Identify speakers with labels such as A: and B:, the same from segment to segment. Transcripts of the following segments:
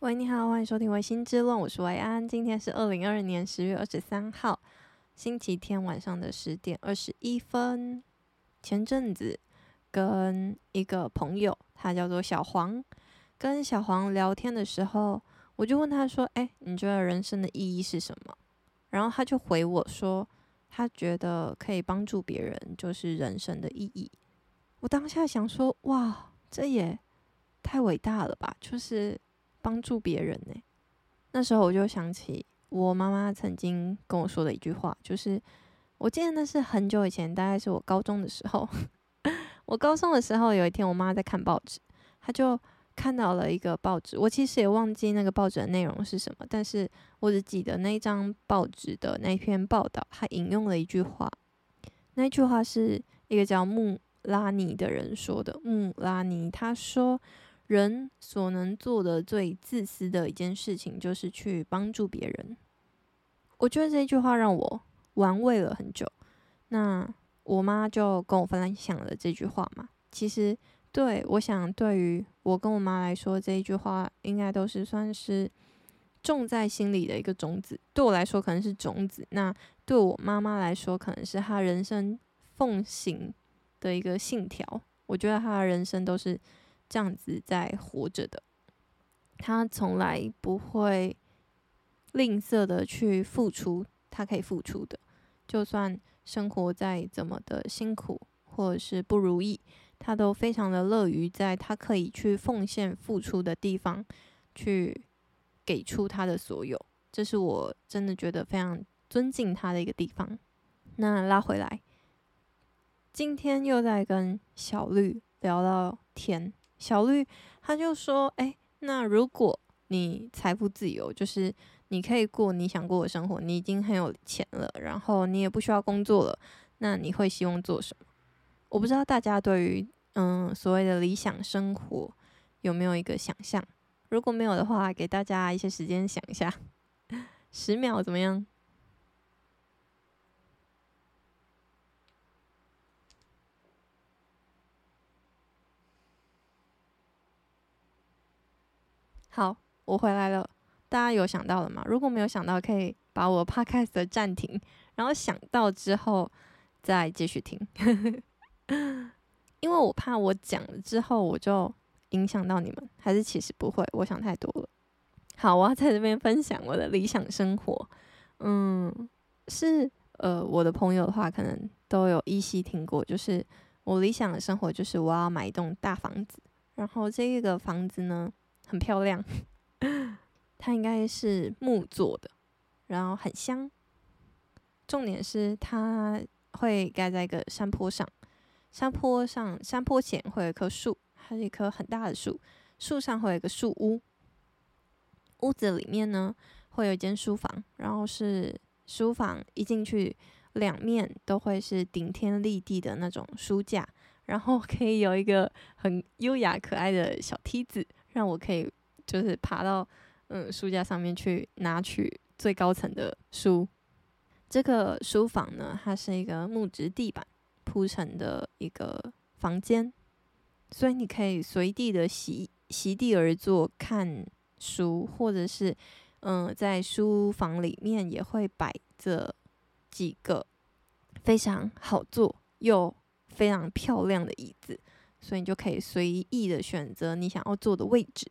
A: 喂，你好，欢迎收听《薇心之论》，我是维安。今天是二零二二年十月二十三号，星期天晚上的十点二十一分。前阵子跟一个朋友，他叫做小黄，跟小黄聊天的时候，我就问他说：“哎，你觉得人生的意义是什么？”然后他就回我说：“他觉得可以帮助别人，就是人生的意义。”我当下想说：“哇，这也太伟大了吧！”就是。帮助别人呢？那时候我就想起我妈妈曾经跟我说的一句话，就是我记得那是很久以前，大概是我高中的时候。我高中的时候，有一天我妈在看报纸，她就看到了一个报纸。我其实也忘记那个报纸的内容是什么，但是我只记得那张报纸的那篇报道，她引用了一句话。那句话是一个叫穆拉尼的人说的。穆拉尼他说。人所能做的最自私的一件事情，就是去帮助别人。我觉得这句话让我玩味了很久。那我妈就跟我分享了这句话嘛。其实，对，我想对于我跟我妈来说，这一句话应该都是算是种在心里的一个种子。对我来说，可能是种子；那对我妈妈来说，可能是她人生奉行的一个信条。我觉得她的人生都是。这样子在活着的，他从来不会吝啬的去付出，他可以付出的，就算生活再怎么的辛苦或者是不如意，他都非常的乐于在他可以去奉献付出的地方去给出他的所有，这是我真的觉得非常尊敬他的一个地方。那拉回来，今天又在跟小绿聊到天。小绿他就说：“哎，那如果你财富自由，就是你可以过你想过的生活，你已经很有钱了，然后你也不需要工作了，那你会希望做什么？我不知道大家对于嗯所谓的理想生活有没有一个想象？如果没有的话，给大家一些时间想一下，十秒怎么样？”好，我回来了。大家有想到了吗？如果没有想到，可以把我 podcast 的暂停，然后想到之后再继续听。因为我怕我讲了之后，我就影响到你们。还是其实不会，我想太多了。好，我要在这边分享我的理想生活。嗯，是呃，我的朋友的话，可能都有依稀听过。就是我理想的生活，就是我要买一栋大房子，然后这个房子呢，很漂亮，它应该是木做的，然后很香。重点是它会盖在一个山坡上，山坡上山坡前会有一棵树，还是一棵很大的树，树上会有一个树屋。屋子里面呢，会有一间书房，然后是书房一进去，两面都会是顶天立地的那种书架，然后可以有一个很优雅可爱的小梯子。让我可以就是爬到嗯书架上面去拿取最高层的书。这个书房呢，它是一个木质地板铺成的一个房间，所以你可以随地的席席地而坐看书，或者是嗯在书房里面也会摆着几个非常好坐又非常漂亮的椅子。所以你就可以随意的选择你想要坐的位置。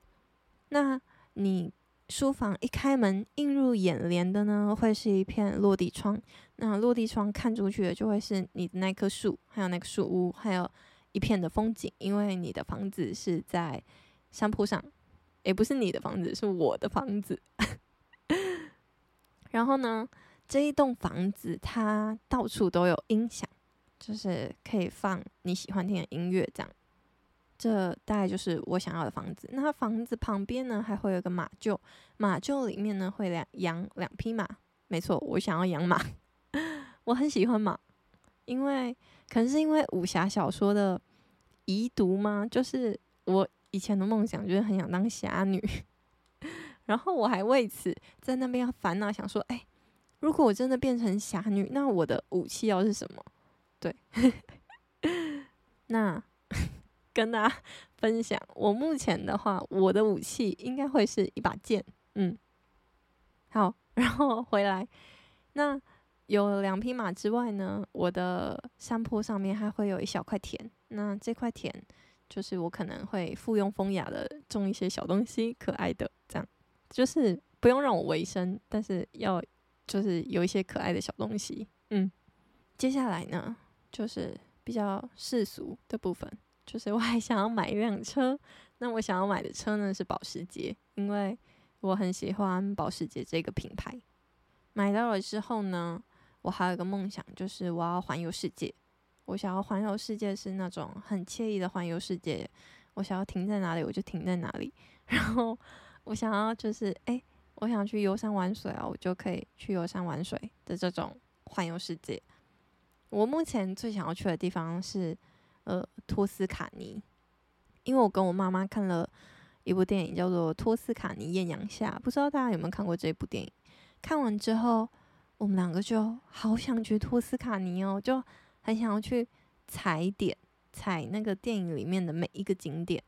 A: 那你书房一开门，映入眼帘的呢，会是一片落地窗。那落地窗看出去的就会是你的那棵树，还有那个树屋，还有一片的风景。因为你的房子是在山坡上，也不是你的房子，是我的房子。然后呢，这一栋房子它到处都有音响，就是可以放你喜欢听的音乐，这样。这大概就是我想要的房子。那房子旁边呢，还会有个马厩，马厩里面呢会两养两匹马。没错，我想要养马，我很喜欢马，因为可能是因为武侠小说的遗毒吗？就是我以前的梦想就是很想当侠女，然后我还为此在那边要烦恼，想说，哎，如果我真的变成侠女，那我的武器要是什么？对，那。跟大家 分享，我目前的话，我的武器应该会是一把剑。嗯，好，然后回来，那有两匹马之外呢，我的山坡上面还会有一小块田。那这块田就是我可能会附庸风雅的种一些小东西，可爱的这样，就是不用让我维生，但是要就是有一些可爱的小东西。嗯，接下来呢，就是比较世俗的部分。就是我还想要买一辆车，那我想要买的车呢是保时捷，因为我很喜欢保时捷这个品牌。买到了之后呢，我还有一个梦想，就是我要环游世界。我想要环游世界是那种很惬意的环游世界，我想要停在哪里我就停在哪里。然后我想要就是哎，我想去游山玩水啊，我就可以去游山玩水的这种环游世界。我目前最想要去的地方是。呃，托斯卡尼，因为我跟我妈妈看了一部电影，叫做《托斯卡尼艳阳下》，不知道大家有没有看过这部电影？看完之后，我们两个就好想去托斯卡尼哦，就很想要去踩点，踩那个电影里面的每一个景点。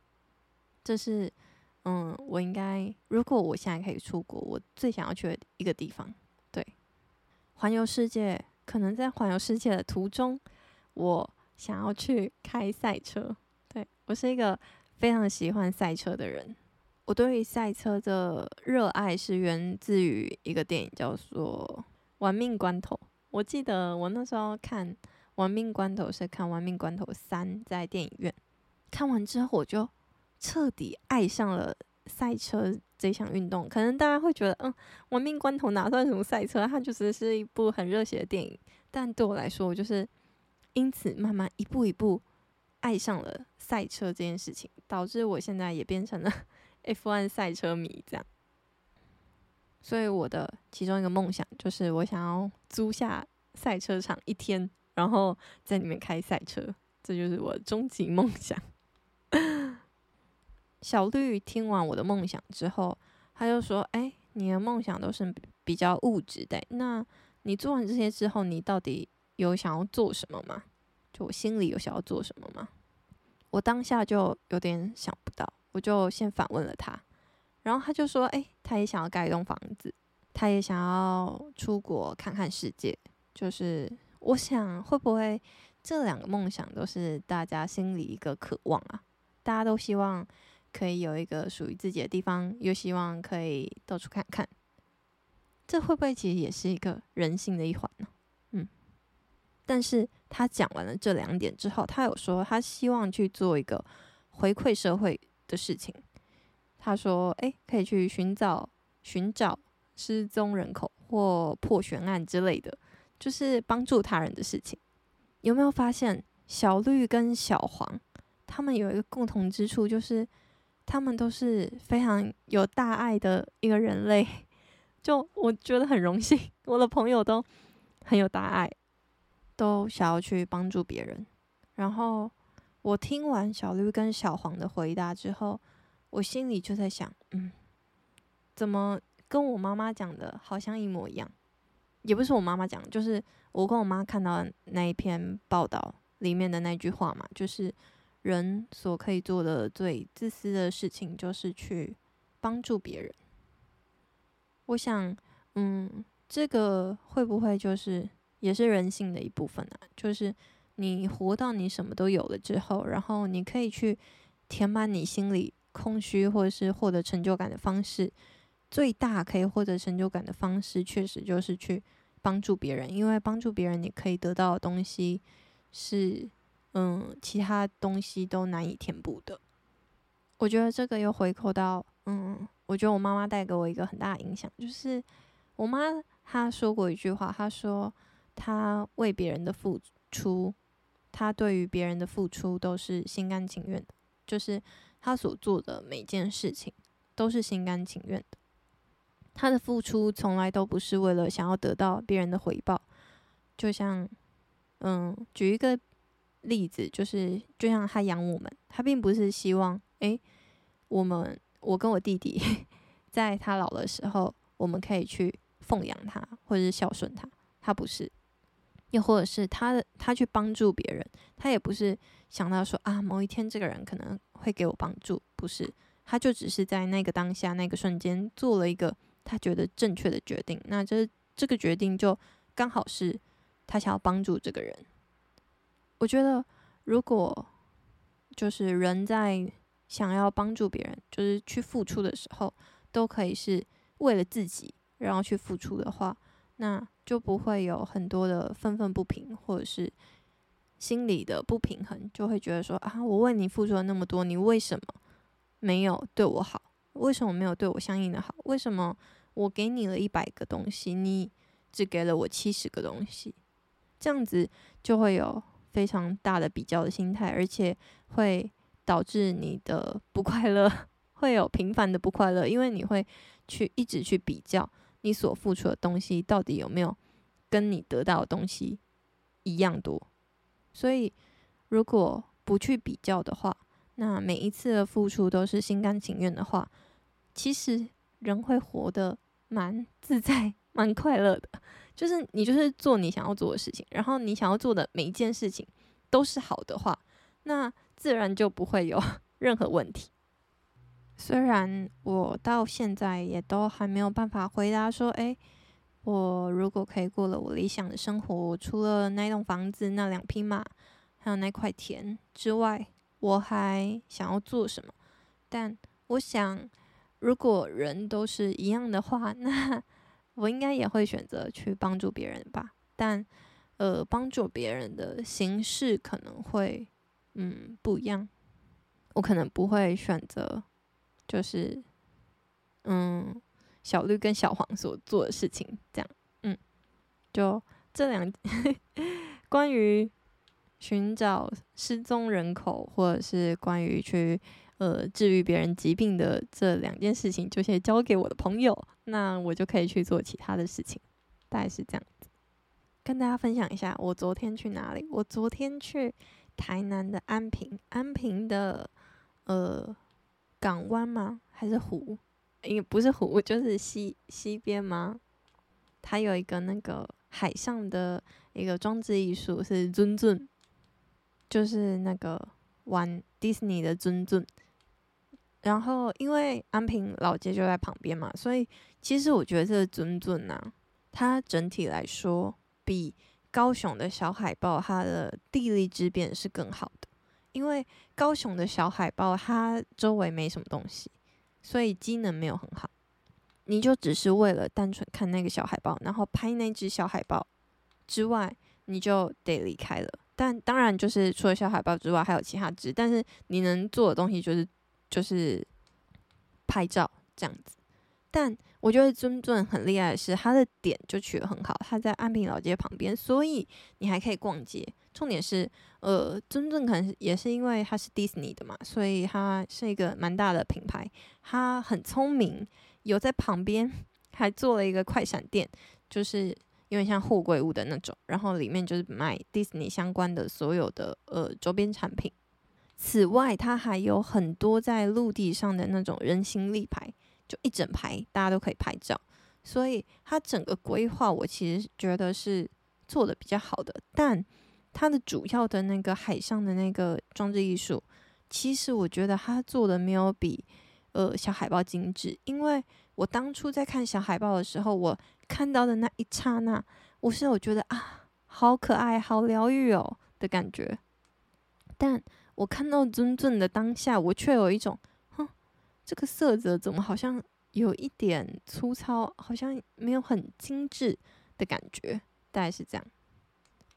A: 这是，嗯，我应该，如果我现在可以出国，我最想要去的一个地方。对，环游世界，可能在环游世界的途中，我。想要去开赛车，对，我是一个非常喜欢赛车的人。我对于赛车的热爱是源自于一个电影，叫做《玩命关头》。我记得我那时候看《玩命关头》是看《玩命关头三》在电影院，看完之后我就彻底爱上了赛车这项运动。可能大家会觉得，嗯，《玩命关头》哪算什么赛车？它就是是一部很热血的电影。但对我来说，我就是。因此，慢慢一步一步爱上了赛车这件事情，导致我现在也变成了 F1 赛车迷。这样，所以我的其中一个梦想就是，我想要租下赛车场一天，然后在里面开赛车，这就是我终极梦想。小绿听完我的梦想之后，他就说：“哎，你的梦想都是比较物质的，那你做完这些之后，你到底？”有想要做什么吗？就我心里有想要做什么吗？我当下就有点想不到，我就先反问了他，然后他就说：“哎，他也想要盖一栋房子，他也想要出国看看世界。”就是我想，会不会这两个梦想都是大家心里一个渴望啊？大家都希望可以有一个属于自己的地方，又希望可以到处看看。这会不会其实也是一个人性的一环呢？但是他讲完了这两点之后，他有说他希望去做一个回馈社会的事情。他说：“诶，可以去寻找寻找失踪人口或破悬案之类的，就是帮助他人的事情。”有没有发现小绿跟小黄他们有一个共同之处，就是他们都是非常有大爱的一个人类。就我觉得很荣幸，我的朋友都很有大爱。都想要去帮助别人，然后我听完小绿跟小黄的回答之后，我心里就在想，嗯，怎么跟我妈妈讲的好像一模一样？也不是我妈妈讲，就是我跟我妈看到那一篇报道里面的那句话嘛，就是人所可以做的最自私的事情，就是去帮助别人。我想，嗯，这个会不会就是？也是人性的一部分啊，就是你活到你什么都有了之后，然后你可以去填满你心里空虚，或者是获得成就感的方式，最大可以获得成就感的方式，确实就是去帮助别人，因为帮助别人，你可以得到的东西是，嗯，其他东西都难以填补的。我觉得这个又回扣到，嗯，我觉得我妈妈带给我一个很大的影响，就是我妈她说过一句话，她说。他为别人的付出，他对于别人的付出都是心甘情愿的，就是他所做的每件事情都是心甘情愿的。他的付出从来都不是为了想要得到别人的回报。就像，嗯，举一个例子，就是就像他养我们，他并不是希望，诶，我们我跟我弟弟在他老的时候，我们可以去奉养他或者是孝顺他，他不是。又或者是他的他去帮助别人，他也不是想到说啊，某一天这个人可能会给我帮助，不是，他就只是在那个当下那个瞬间做了一个他觉得正确的决定，那这这个决定就刚好是他想要帮助这个人。我觉得如果就是人在想要帮助别人，就是去付出的时候，都可以是为了自己然后去付出的话，那。就不会有很多的愤愤不平，或者是心里的不平衡，就会觉得说啊，我为你付出了那么多，你为什么没有对我好？为什么没有对我相应的好？为什么我给你了一百个东西，你只给了我七十个东西？这样子就会有非常大的比较的心态，而且会导致你的不快乐，会有频繁的不快乐，因为你会去一直去比较。你所付出的东西到底有没有跟你得到的东西一样多？所以，如果不去比较的话，那每一次的付出都是心甘情愿的话，其实人会活得蛮 自在、蛮快乐的。就是你就是做你想要做的事情，然后你想要做的每一件事情都是好的话，那自然就不会有 任何问题。虽然我到现在也都还没有办法回答说，诶，我如果可以过了我理想的生活，除了那栋房子、那两匹马，还有那块田之外，我还想要做什么？但我想，如果人都是一样的话，那我应该也会选择去帮助别人吧。但，呃，帮助别人的形式可能会，嗯，不一样。我可能不会选择。就是，嗯，小绿跟小黄所做的事情，这样，嗯，就这两 关于寻找失踪人口，或者是关于去呃治愈别人疾病的这两件事情，就先交给我的朋友，那我就可以去做其他的事情，大概是这样子。跟大家分享一下，我昨天去哪里？我昨天去台南的安平，安平的呃。港湾吗？还是湖？应该不是湖，就是西西边吗？它有一个那个海上的一个装置艺术，是尊尊，就是那个玩迪士尼的尊尊。然后因为安平老街就在旁边嘛，所以其实我觉得这个尊尊呐，它整体来说比高雄的小海豹它的地利之便是更好的。因为高雄的小海豹，它周围没什么东西，所以机能没有很好。你就只是为了单纯看那个小海豹，然后拍那只小海豹之外，你就得离开了。但当然，就是除了小海豹之外，还有其他只。但是你能做的东西就是就是拍照这样子。但我觉得尊尊很厉害的是，它的点就取得很好，它在安平老街旁边，所以你还可以逛街。重点是，呃，尊正可能也是因为它是迪士尼的嘛，所以它是一个蛮大的品牌。它很聪明，有在旁边还做了一个快闪店，就是有点像货柜屋的那种，然后里面就是卖迪士尼相关的所有的呃周边产品。此外，它还有很多在陆地上的那种人形立牌，就一整排，大家都可以拍照。所以它整个规划，我其实觉得是做的比较好的，但。它的主要的那个海上的那个装置艺术，其实我觉得它做的没有比呃小海豹精致，因为我当初在看小海豹的时候，我看到的那一刹那，我是有觉得啊，好可爱，好疗愈哦的感觉。但我看到尊尊的当下，我却有一种，哼，这个色泽怎么好像有一点粗糙，好像没有很精致的感觉，大概是这样。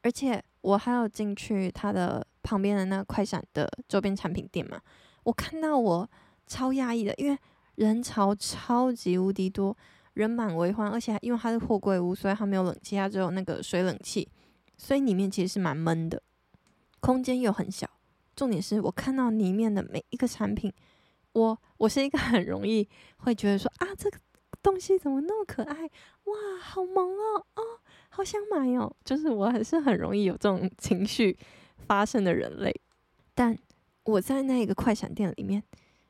A: 而且我还有进去它的旁边的那个快闪的周边产品店嘛，我看到我超压抑的，因为人潮超级无敌多，人满为患，而且因为它是货柜屋，所以它没有冷气，它只有那个水冷气，所以里面其实是蛮闷的，空间又很小。重点是我看到里面的每一个产品，我我是一个很容易会觉得说啊，这个东西怎么那么可爱，哇，好萌哦，哦。好想买哦，就是我还是很容易有这种情绪发生的人类，但我在那个快闪店里面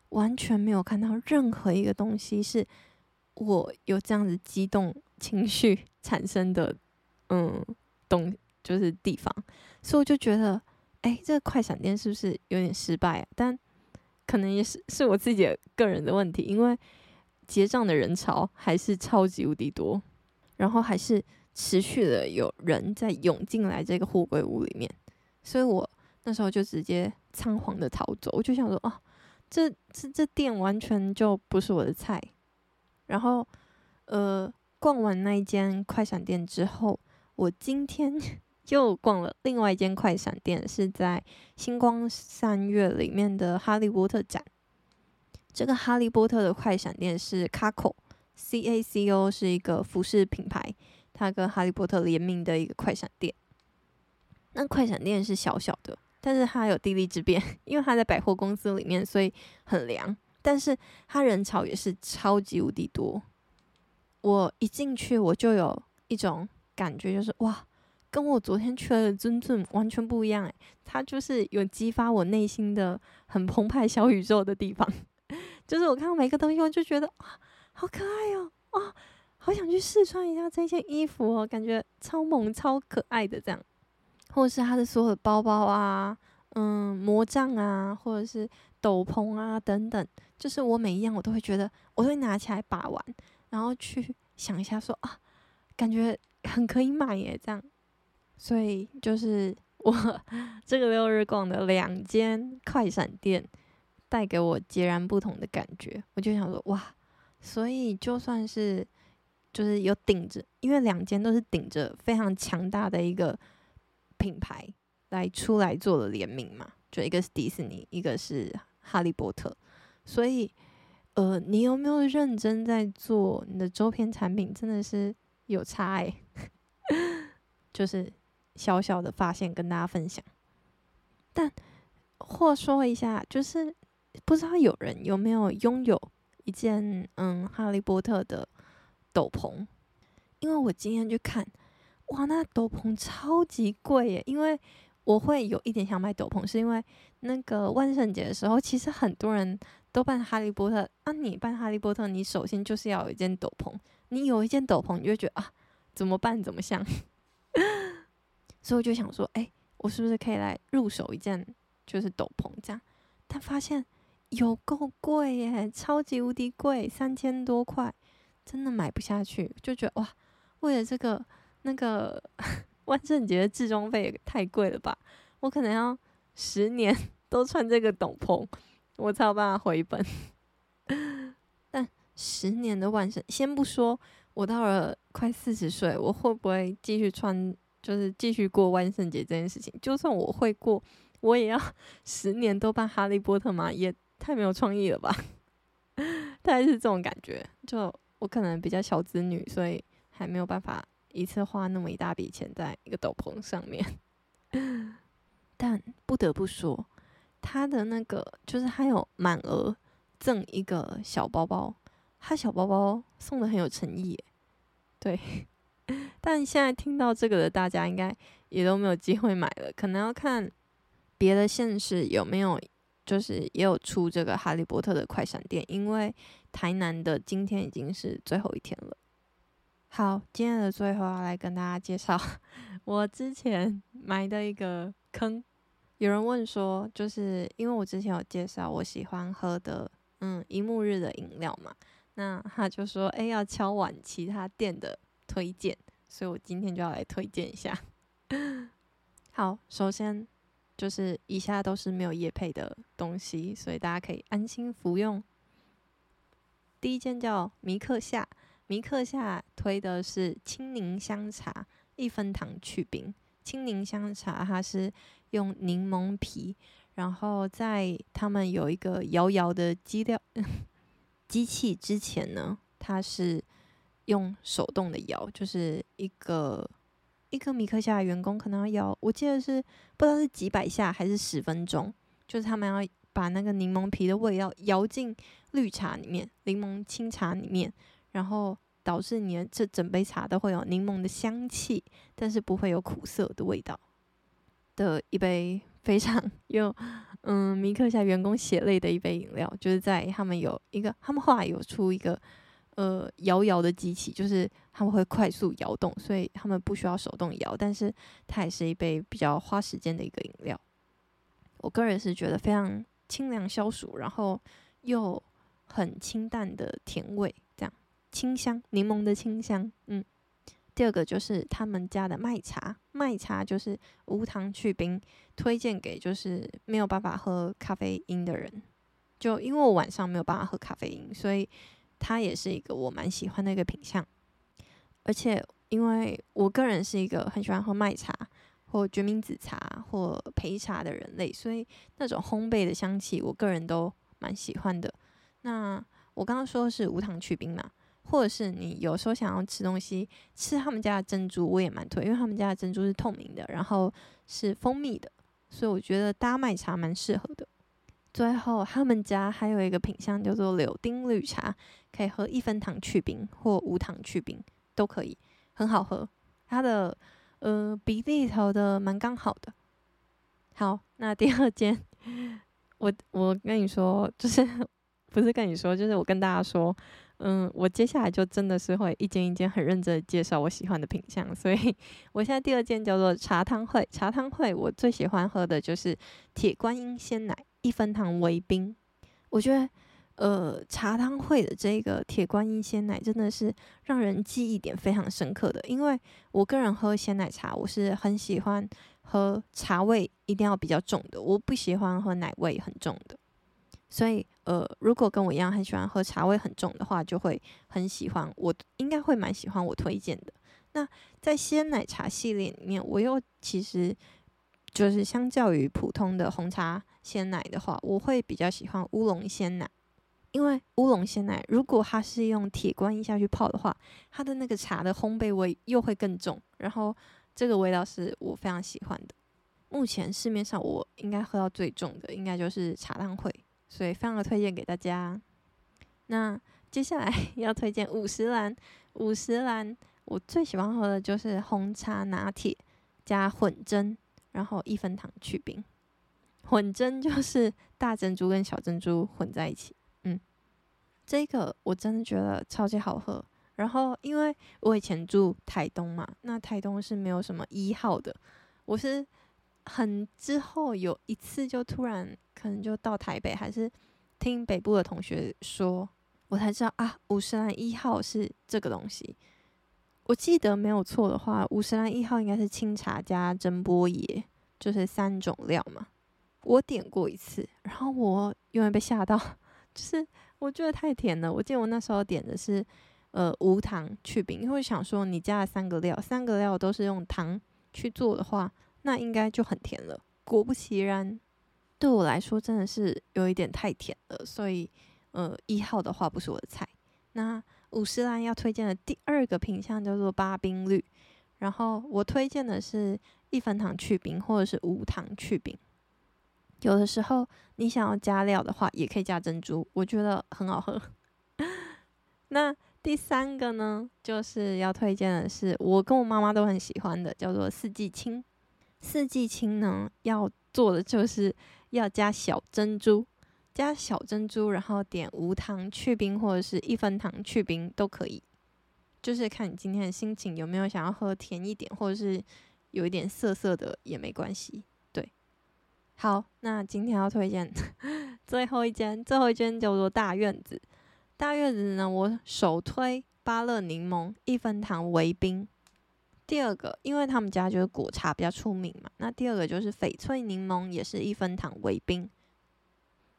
A: 完全没有看到任何一个东西是我有这样子激动情绪产生的，嗯，东就是地方，所以我就觉得，哎，这个快闪店是不是有点失败啊？但可能也是是我自己的个人的问题，因为结账的人潮还是超级无敌多，然后还是持续的有人在涌进来这个货柜屋里面，所以我那时候就直接仓皇的逃走。我就想说，哦，这这这店完全就不是我的菜。然后，呃，逛完那一间快闪店之后，我今天 又逛了另外一间快闪店，是在星光三月里面的哈利波特展。这个哈利波特的快闪店是 CACO，C A C O 是一个服饰品牌，它跟哈利波特联名的一个快闪店。那快闪店是小小的，但是它有地利之便，因为它在百货公司里面，所以很凉。但是它人潮也是超级无敌多。我一进去，我就有一种感觉，就是哇，跟我昨天去的尊尊完全不一样诶，它就是有激发我内心的很澎湃小宇宙的地方。就是我看到每个东西，我就觉得哇，好可爱哦，啊，好想去试穿一下这件衣服哦，感觉超萌、超可爱的这样。或者是他的所有的包包啊，嗯，魔杖啊，或者是斗篷啊等等，就是我每一样我都会觉得，我会拿起来把玩，然后去 想一下说啊，感觉很可以买耶这样。所以就是我 这个六日逛的两间快闪店。带给我截然不同的感觉，我就想说哇，所以就算是就是有顶着，因为两间都是顶着非常强大的一个品牌来出来做了联名嘛，就一个是迪士尼，一个是哈利波特，所以呃，你有没有认真在做你的周边产品？真的是有差哎，就是小小的发现跟大家分享，但或说一下，就是。不知道有人有没有拥有一件嗯哈利波特的斗篷？因为我今天去看，哇，那斗篷超级贵耶！因为我会有一点想买斗篷，是因为那个万圣节的时候，其实很多人都扮哈利波特。啊，你扮哈利波特，你首先就是要有一件斗篷。你有一件斗篷，你就觉得啊，怎么办？怎么像？所以我就想说，哎，我是不是可以来入手一件就是斗篷这样？但发现。有够贵耶，超级无敌贵，三千多块，真的买不下去。就觉得哇，为了这个那个万圣节的置装费太贵了吧？我可能要十年 都穿这个斗篷，我才有办法回本。但十年的万圣，先不说我到了快四十岁，我会不会继续穿，就是继续过万圣节这件事情？就算我会过，我也要 十年都扮哈利波特吗？也。太没有创意了吧？大概是这种感觉。就我可能比较小资女，所以还没有办法一次花那么一大笔钱在一个斗篷上面。但不得不说，他的那个就是还有满额赠一个小包包，他小包包送的很有诚意。对，但现在听到这个的大家应该也都没有机会买了，可能要看别的县市有没有。就是也有出这个哈利波特的快闪店，因为台南的今天已经是最后一天了。好，今天的最后要来跟大家介绍我之前埋的一个坑。有人问说，就是因为我之前有介绍我喜欢喝的嗯一木日的饮料嘛，那他就说哎、要敲碗其他店的推荐，所以我今天就要来推荐一下。好，首先。就是以下都是没有业配的东西，所以大家可以安心服用。第一间叫米克夏，米克夏推的是青柠香茶，一分糖去冰。青柠香茶它是用柠檬皮，然后在他们有一个摇摇的机料机器之前呢，它是用手动的摇，就是一个。一个米克夏的员工可能要摇，我记得是不知道是几百下还是十分钟，就是他们要把那个柠檬皮的味道摇进绿茶里面、柠檬清茶里面，然后导致你的这整杯茶都会有柠檬的香气，但是不会有苦涩的味道的一杯非常有嗯迷客夏员工血泪的一杯饮料，就是在他们有一个他们后来有出一个呃摇摇的机器，就是他们会快速摇动，所以他们不需要手动摇，但是它也是一杯比较花时间的一个饮料。我个人是觉得非常清凉消暑，然后又很清淡的甜味，这样清香，柠檬的清香，嗯。第二个就是他们家的麦茶，麦茶就是无糖去冰，推荐给就是没有办法喝咖啡因的人。就因为我晚上没有办法喝咖啡因，所以它也是一个我蛮喜欢的一个品相。而且因为我个人是一个很喜欢喝麦茶或决明子茶或焙茶的人类，所以那种烘焙的香气，我个人都蛮喜欢的。那我刚刚说是无糖去冰嘛？或者是你有时候想要吃东西，吃他们家的珍珠，我也蛮推，因为他们家的珍珠是透明的，然后是蜂蜜的，所以我觉得搭麦茶蛮适合的。最后，他们家还有一个品项叫做柳丁绿茶，可以喝一分糖去冰或无糖去冰都可以，很好喝。它的呃比例调的蛮刚好的。好，那第二间，我我跟你说，就是不是跟你说，就是我跟大家说。嗯，我接下来就真的是会一间一间很认真的介绍我喜欢的品相，所以我现在第二间叫做茶汤会。茶汤会我最喜欢喝的就是铁观音鲜奶一分糖微冰。我觉得，呃，茶汤会的这个铁观音鲜奶真的是让人记忆点非常深刻的，因为我个人喝鲜奶茶，我是很喜欢喝茶味一定要比较重的，我不喜欢喝奶味很重的。所以，呃，如果跟我一样很喜欢喝茶味很重的话，就会很喜欢。我应该会蛮喜欢我推荐的。那在鲜奶茶系列里面，我又其实就是相较于普通的红茶鲜奶的话，我会比较喜欢乌龙鲜奶。因为乌龙鲜奶如果它是用铁观音下去泡的话，它的那个茶的烘焙味又会更重，然后这个味道是我非常喜欢的。目前市面上我应该喝到最重的，应该就是茶汤会。所以非常的推荐给大家。那接下来 要推荐五十岚，五十岚我最喜欢喝的就是红茶拿铁加混蒸，然后一分糖去冰。混蒸就是大珍珠跟小珍珠混在一起，这个我真的觉得超级好喝。然后因为我以前住台东嘛，那台东是没有什么一号的，我是。很之后有一次就突然可能就到台北，还是听北部的同学说，我才知道啊，五十岚一号是这个东西。我记得没有错的话，五十岚一号应该是清茶加蒸波爷，就是三种料嘛。我点过一次，然后我永远被吓到，就是我觉得太甜了。我记得我那时候点的是呃无糖去冰，因为想说你加了三个料，三个料都是用糖去做的话。那应该就很甜了。果不其然，对我来说真的是有一点太甜了，所以呃一号的话不是我的菜。那五十岚要推荐的第二个品项叫做八冰绿，然后我推荐的是一分糖去冰或者是无糖去冰。有的时候你想要加料的话，也可以加珍珠，我觉得很好喝。那第三个呢，就是要推荐的是我跟我妈妈都很喜欢的，叫做四季青。四季青呢，要做的就是要加小珍珠，加小珍珠，然后点无糖去冰或者是一分糖去冰都可以，就是看你今天的心情有没有想要喝甜一点，或者是有一点涩涩的也没关系。好，那今天要推荐 最后一间，最后一间叫做大院子。大院子呢，我首推芭乐柠檬一分糖微冰。第二个，因为他们家就是果茶比较出名嘛，那第二个就是翡翠柠檬，也是一分糖微冰。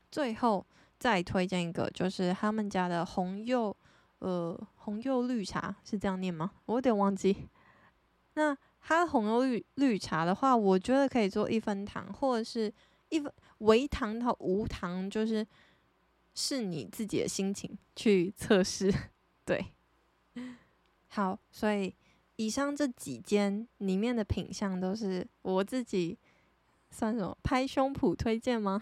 A: 最后再推荐一个，就是他们家的红柚，呃，红柚绿茶是这样念吗？我有点忘记。那它红油绿绿茶的话，我觉得可以做一分糖，或者是一分微糖到无糖，就是是你自己的心情去测试。对，好，所以。以上这几间里面的品相都是我自己算什么拍胸脯推荐吗？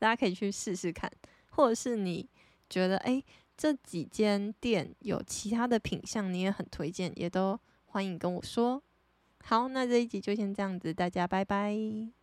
A: 大家可以去试试看，或者是你觉得诶，这几间店有其他的品相你也很推荐，也都欢迎跟我说。好，那这一集就先这样子，大家拜拜。